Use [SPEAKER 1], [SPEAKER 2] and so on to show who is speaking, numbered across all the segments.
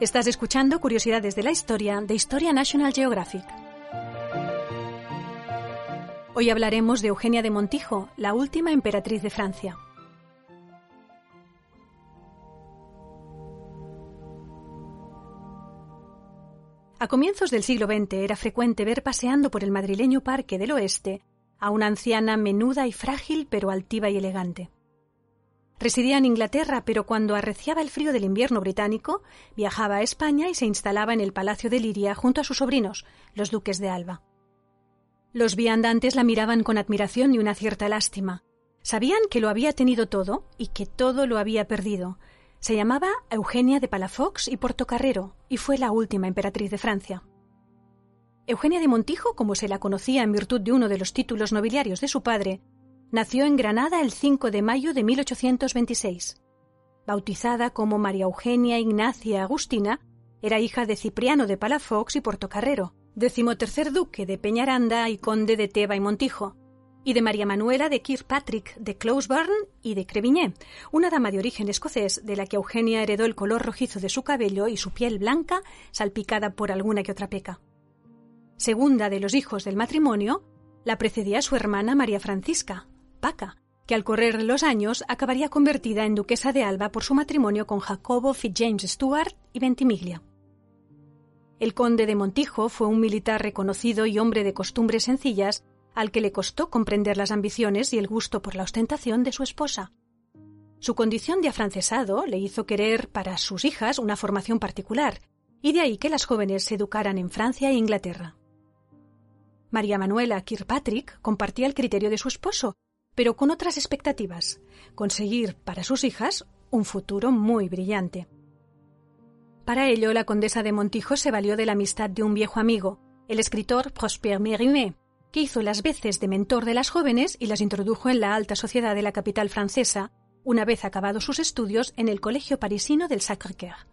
[SPEAKER 1] Estás escuchando Curiosidades de la Historia de Historia National Geographic. Hoy hablaremos de Eugenia de Montijo, la última emperatriz de Francia. A comienzos del siglo XX era frecuente ver paseando por el madrileño Parque del Oeste a una anciana menuda y frágil pero altiva y elegante. Residía en Inglaterra, pero cuando arreciaba el frío del invierno británico, viajaba a España y se instalaba en el Palacio de Liria junto a sus sobrinos, los duques de Alba. Los viandantes la miraban con admiración y una cierta lástima. Sabían que lo había tenido todo y que todo lo había perdido. Se llamaba Eugenia de Palafox y Portocarrero y fue la última emperatriz de Francia. Eugenia de Montijo, como se la conocía en virtud de uno de los títulos nobiliarios de su padre, Nació en Granada el 5 de mayo de 1826. Bautizada como María Eugenia Ignacia Agustina, era hija de Cipriano de Palafox y Portocarrero, decimotercer duque de Peñaranda y conde de Teba y Montijo, y de María Manuela de Kirkpatrick de Closeburn y de Crevigné, una dama de origen escocés de la que Eugenia heredó el color rojizo de su cabello y su piel blanca salpicada por alguna que otra peca. Segunda de los hijos del matrimonio, la precedía su hermana María Francisca, que al correr los años acabaría convertida en duquesa de Alba por su matrimonio con Jacobo Fitzjames Stuart y Ventimiglia. El conde de Montijo fue un militar reconocido y hombre de costumbres sencillas al que le costó comprender las ambiciones y el gusto por la ostentación de su esposa. Su condición de afrancesado le hizo querer para sus hijas una formación particular, y de ahí que las jóvenes se educaran en Francia e Inglaterra. María Manuela Kirkpatrick compartía el criterio de su esposo pero con otras expectativas, conseguir para sus hijas un futuro muy brillante. Para ello, la condesa de Montijo se valió de la amistad de un viejo amigo, el escritor Prosper Mérimée, que hizo las veces de mentor de las jóvenes y las introdujo en la alta sociedad de la capital francesa, una vez acabados sus estudios en el Colegio Parisino del Sacré-Cœur.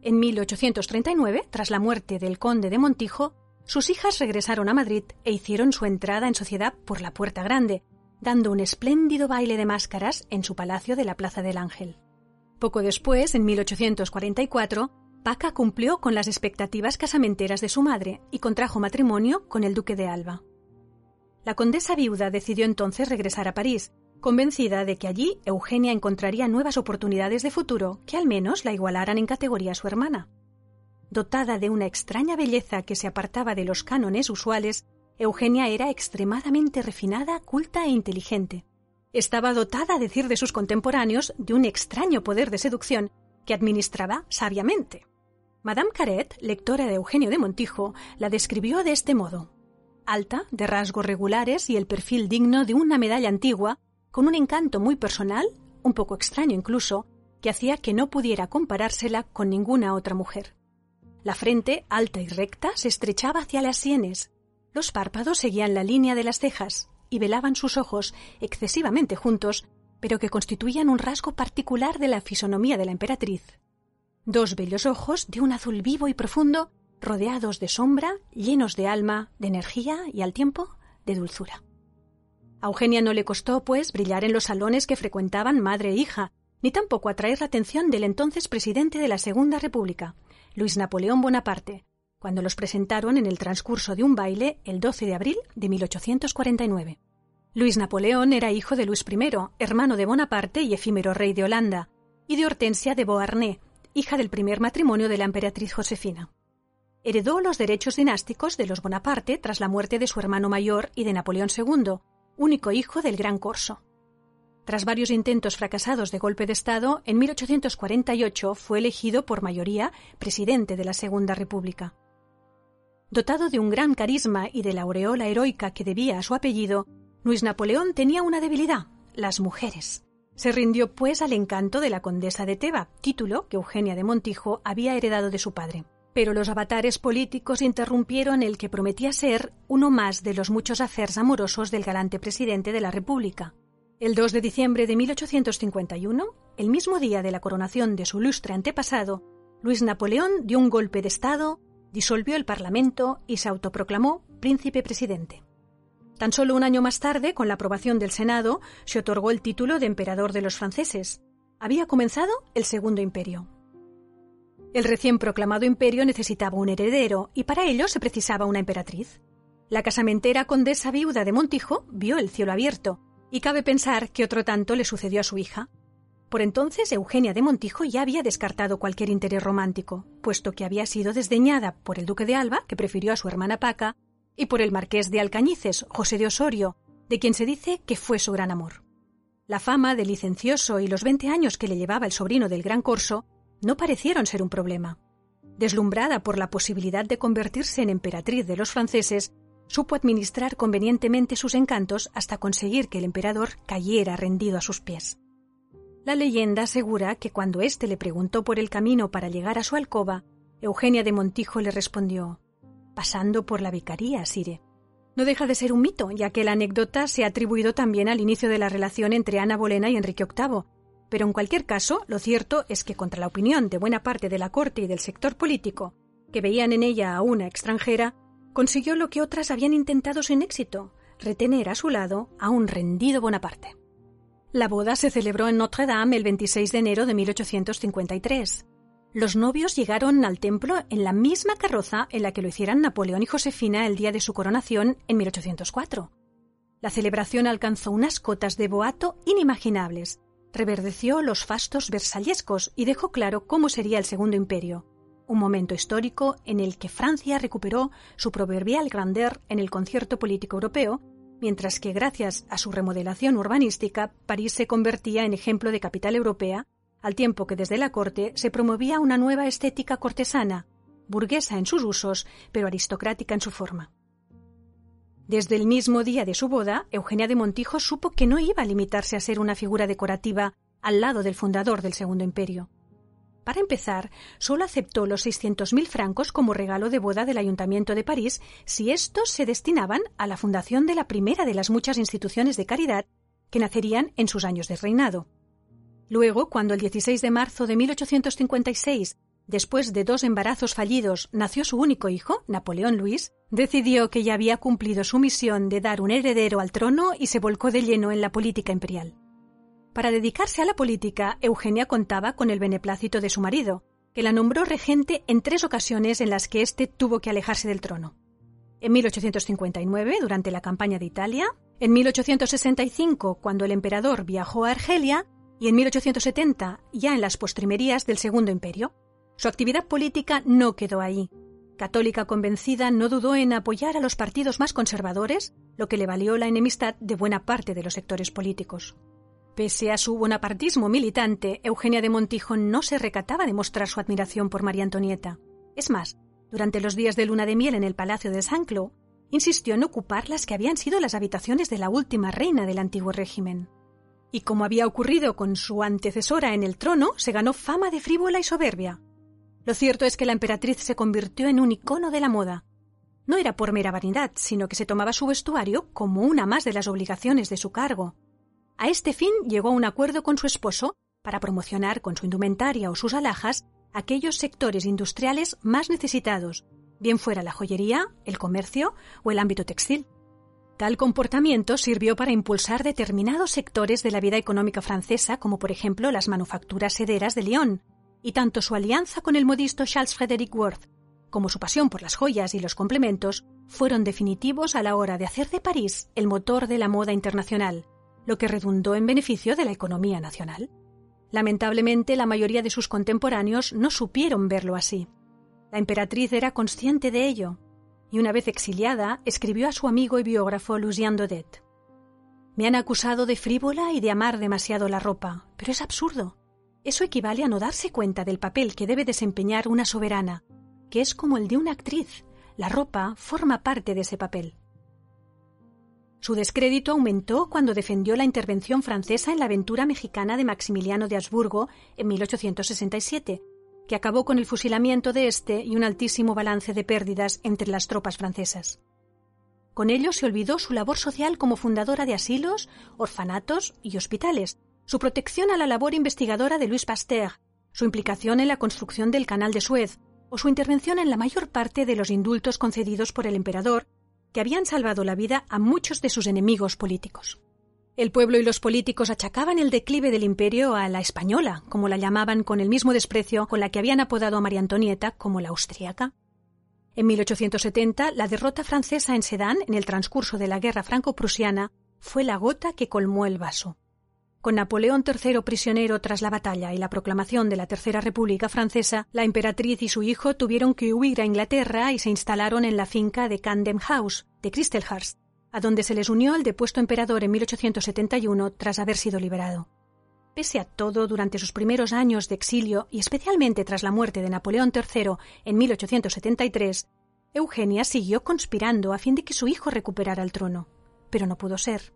[SPEAKER 1] En 1839, tras la muerte del conde de Montijo, sus hijas regresaron a Madrid e hicieron su entrada en sociedad por la Puerta Grande, dando un espléndido baile de máscaras en su palacio de la Plaza del Ángel. Poco después, en 1844, Paca cumplió con las expectativas casamenteras de su madre y contrajo matrimonio con el duque de Alba. La condesa viuda decidió entonces regresar a París, convencida de que allí Eugenia encontraría nuevas oportunidades de futuro que al menos la igualaran en categoría a su hermana. Dotada de una extraña belleza que se apartaba de los cánones usuales, Eugenia era extremadamente refinada, culta e inteligente. Estaba dotada, a decir de sus contemporáneos, de un extraño poder de seducción que administraba sabiamente. Madame Caret, lectora de Eugenio de Montijo, la describió de este modo. Alta, de rasgos regulares y el perfil digno de una medalla antigua, con un encanto muy personal, un poco extraño incluso, que hacía que no pudiera comparársela con ninguna otra mujer. La frente, alta y recta, se estrechaba hacia las sienes. Los párpados seguían la línea de las cejas y velaban sus ojos, excesivamente juntos, pero que constituían un rasgo particular de la fisonomía de la emperatriz. Dos bellos ojos de un azul vivo y profundo, rodeados de sombra, llenos de alma, de energía y al tiempo de dulzura. A Eugenia no le costó, pues, brillar en los salones que frecuentaban madre e hija, ni tampoco atraer la atención del entonces presidente de la Segunda República, Luis Napoleón Bonaparte, cuando los presentaron en el transcurso de un baile el 12 de abril de 1849. Luis Napoleón era hijo de Luis I, hermano de Bonaparte y efímero rey de Holanda, y de Hortensia de Beauharnais, hija del primer matrimonio de la emperatriz Josefina. Heredó los derechos dinásticos de los Bonaparte tras la muerte de su hermano mayor y de Napoleón II, único hijo del Gran Corso. Tras varios intentos fracasados de golpe de Estado, en 1848 fue elegido por mayoría presidente de la Segunda República. Dotado de un gran carisma y de la aureola heroica que debía a su apellido, Luis Napoleón tenía una debilidad, las mujeres. Se rindió pues al encanto de la condesa de Teba, título que Eugenia de Montijo había heredado de su padre. Pero los avatares políticos interrumpieron el que prometía ser uno más de los muchos aferos amorosos del galante presidente de la República. El 2 de diciembre de 1851, el mismo día de la coronación de su ilustre antepasado, Luis Napoleón dio un golpe de Estado, disolvió el Parlamento y se autoproclamó príncipe presidente. Tan solo un año más tarde, con la aprobación del Senado, se otorgó el título de emperador de los franceses. Había comenzado el Segundo Imperio. El recién proclamado imperio necesitaba un heredero y para ello se precisaba una emperatriz. La casamentera condesa viuda de Montijo vio el cielo abierto y cabe pensar que otro tanto le sucedió a su hija. Por entonces Eugenia de Montijo ya había descartado cualquier interés romántico, puesto que había sido desdeñada por el duque de Alba, que prefirió a su hermana Paca, y por el marqués de Alcañices, José de Osorio, de quien se dice que fue su gran amor. La fama de licencioso y los veinte años que le llevaba el sobrino del gran corso no parecieron ser un problema. Deslumbrada por la posibilidad de convertirse en emperatriz de los franceses, supo administrar convenientemente sus encantos hasta conseguir que el emperador cayera rendido a sus pies. La leyenda asegura que cuando éste le preguntó por el camino para llegar a su alcoba, Eugenia de Montijo le respondió pasando por la vicaría, Sire. No deja de ser un mito, ya que la anécdota se ha atribuido también al inicio de la relación entre Ana Bolena y Enrique VIII, pero en cualquier caso, lo cierto es que contra la opinión de buena parte de la corte y del sector político, que veían en ella a una extranjera, consiguió lo que otras habían intentado sin éxito, retener a su lado a un rendido Bonaparte. La boda se celebró en Notre Dame el 26 de enero de 1853. Los novios llegaron al templo en la misma carroza en la que lo hicieran Napoleón y Josefina el día de su coronación en 1804. La celebración alcanzó unas cotas de boato inimaginables, reverdeció los fastos versallescos y dejó claro cómo sería el Segundo Imperio, un momento histórico en el que Francia recuperó su proverbial grandeur en el concierto político europeo, mientras que gracias a su remodelación urbanística París se convertía en ejemplo de capital europea, al tiempo que desde la corte se promovía una nueva estética cortesana, burguesa en sus usos, pero aristocrática en su forma. Desde el mismo día de su boda, Eugenia de Montijo supo que no iba a limitarse a ser una figura decorativa al lado del fundador del Segundo Imperio. Para empezar, solo aceptó los 600.000 francos como regalo de boda del Ayuntamiento de París si estos se destinaban a la fundación de la primera de las muchas instituciones de caridad que nacerían en sus años de reinado. Luego, cuando el 16 de marzo de 1856 Después de dos embarazos fallidos, nació su único hijo, Napoleón Luis, decidió que ya había cumplido su misión de dar un heredero al trono y se volcó de lleno en la política imperial. Para dedicarse a la política, Eugenia contaba con el beneplácito de su marido, que la nombró regente en tres ocasiones en las que éste tuvo que alejarse del trono. En 1859, durante la campaña de Italia, en 1865, cuando el emperador viajó a Argelia, y en 1870, ya en las postrimerías del Segundo Imperio. Su actividad política no quedó ahí. Católica convencida, no dudó en apoyar a los partidos más conservadores, lo que le valió la enemistad de buena parte de los sectores políticos. Pese a su bonapartismo militante, Eugenia de Montijo no se recataba de mostrar su admiración por María Antonieta. Es más, durante los días de luna de miel en el Palacio de Saint-Cloud, insistió en ocupar las que habían sido las habitaciones de la última reina del antiguo régimen. Y como había ocurrido con su antecesora en el trono, se ganó fama de frívola y soberbia. Lo cierto es que la emperatriz se convirtió en un icono de la moda. No era por mera vanidad, sino que se tomaba su vestuario como una más de las obligaciones de su cargo. A este fin llegó a un acuerdo con su esposo para promocionar con su indumentaria o sus alhajas aquellos sectores industriales más necesitados, bien fuera la joyería, el comercio o el ámbito textil. Tal comportamiento sirvió para impulsar determinados sectores de la vida económica francesa, como por ejemplo las manufacturas sederas de Lyon, y tanto su alianza con el modisto Charles Frederick Worth como su pasión por las joyas y los complementos fueron definitivos a la hora de hacer de París el motor de la moda internacional, lo que redundó en beneficio de la economía nacional. Lamentablemente, la mayoría de sus contemporáneos no supieron verlo así. La emperatriz era consciente de ello, y una vez exiliada, escribió a su amigo y biógrafo Lucien Daudet. Me han acusado de frívola y de amar demasiado la ropa, pero es absurdo. Eso equivale a no darse cuenta del papel que debe desempeñar una soberana, que es como el de una actriz. La ropa forma parte de ese papel. Su descrédito aumentó cuando defendió la intervención francesa en la aventura mexicana de Maximiliano de Habsburgo en 1867, que acabó con el fusilamiento de este y un altísimo balance de pérdidas entre las tropas francesas. Con ello se olvidó su labor social como fundadora de asilos, orfanatos y hospitales, su protección a la labor investigadora de Louis Pasteur, su implicación en la construcción del Canal de Suez o su intervención en la mayor parte de los indultos concedidos por el emperador, que habían salvado la vida a muchos de sus enemigos políticos. El pueblo y los políticos achacaban el declive del imperio a la española, como la llamaban con el mismo desprecio con la que habían apodado a María Antonieta como la austríaca. En 1870, la derrota francesa en Sedan, en el transcurso de la guerra franco-prusiana, fue la gota que colmó el vaso. Con Napoleón III prisionero tras la batalla y la proclamación de la Tercera República Francesa, la emperatriz y su hijo tuvieron que huir a Inglaterra y se instalaron en la finca de Camden House, de Crystalhurst, a donde se les unió el depuesto emperador en 1871 tras haber sido liberado. Pese a todo, durante sus primeros años de exilio y especialmente tras la muerte de Napoleón III en 1873, Eugenia siguió conspirando a fin de que su hijo recuperara el trono, pero no pudo ser.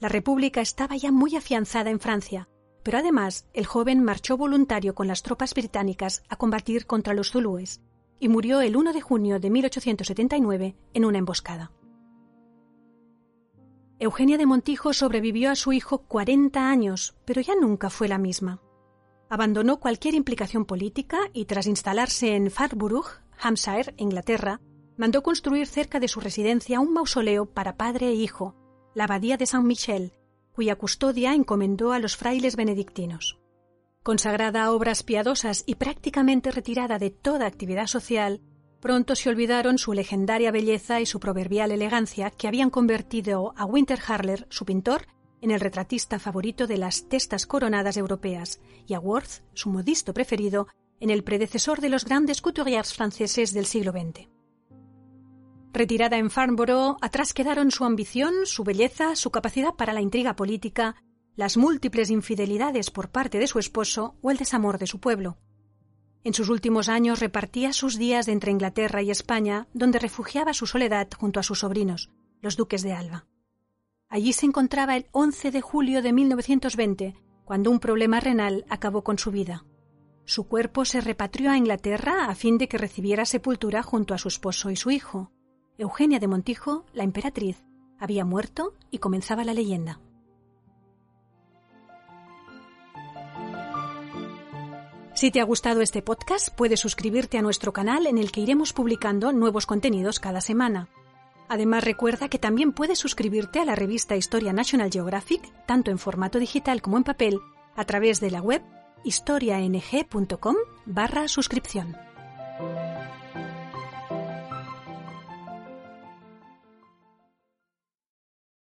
[SPEAKER 1] La República estaba ya muy afianzada en Francia, pero además el joven marchó voluntario con las tropas británicas a combatir contra los zulúes y murió el 1 de junio de 1879 en una emboscada. Eugenia de Montijo sobrevivió a su hijo 40 años, pero ya nunca fue la misma. Abandonó cualquier implicación política y tras instalarse en Farnborough, Hampshire, Inglaterra, mandó construir cerca de su residencia un mausoleo para padre e hijo, la abadía de Saint Michel, cuya custodia encomendó a los frailes benedictinos. Consagrada a obras piadosas y prácticamente retirada de toda actividad social, pronto se olvidaron su legendaria belleza y su proverbial elegancia que habían convertido a Winter Harler, su pintor, en el retratista favorito de las testas coronadas europeas, y a Worth, su modisto preferido, en el predecesor de los grandes couturiers franceses del siglo XX. Retirada en Farnborough, atrás quedaron su ambición, su belleza, su capacidad para la intriga política, las múltiples infidelidades por parte de su esposo o el desamor de su pueblo. En sus últimos años repartía sus días entre Inglaterra y España, donde refugiaba su soledad junto a sus sobrinos, los duques de Alba. Allí se encontraba el 11 de julio de 1920, cuando un problema renal acabó con su vida. Su cuerpo se repatrió a Inglaterra a fin de que recibiera sepultura junto a su esposo y su hijo. Eugenia de Montijo, la emperatriz, había muerto y comenzaba la leyenda. Si te ha gustado este podcast, puedes suscribirte a nuestro canal en el que iremos publicando nuevos contenidos cada semana. Además, recuerda que también puedes suscribirte a la revista Historia National Geographic, tanto en formato digital como en papel, a través de la web historiang.com barra suscripción.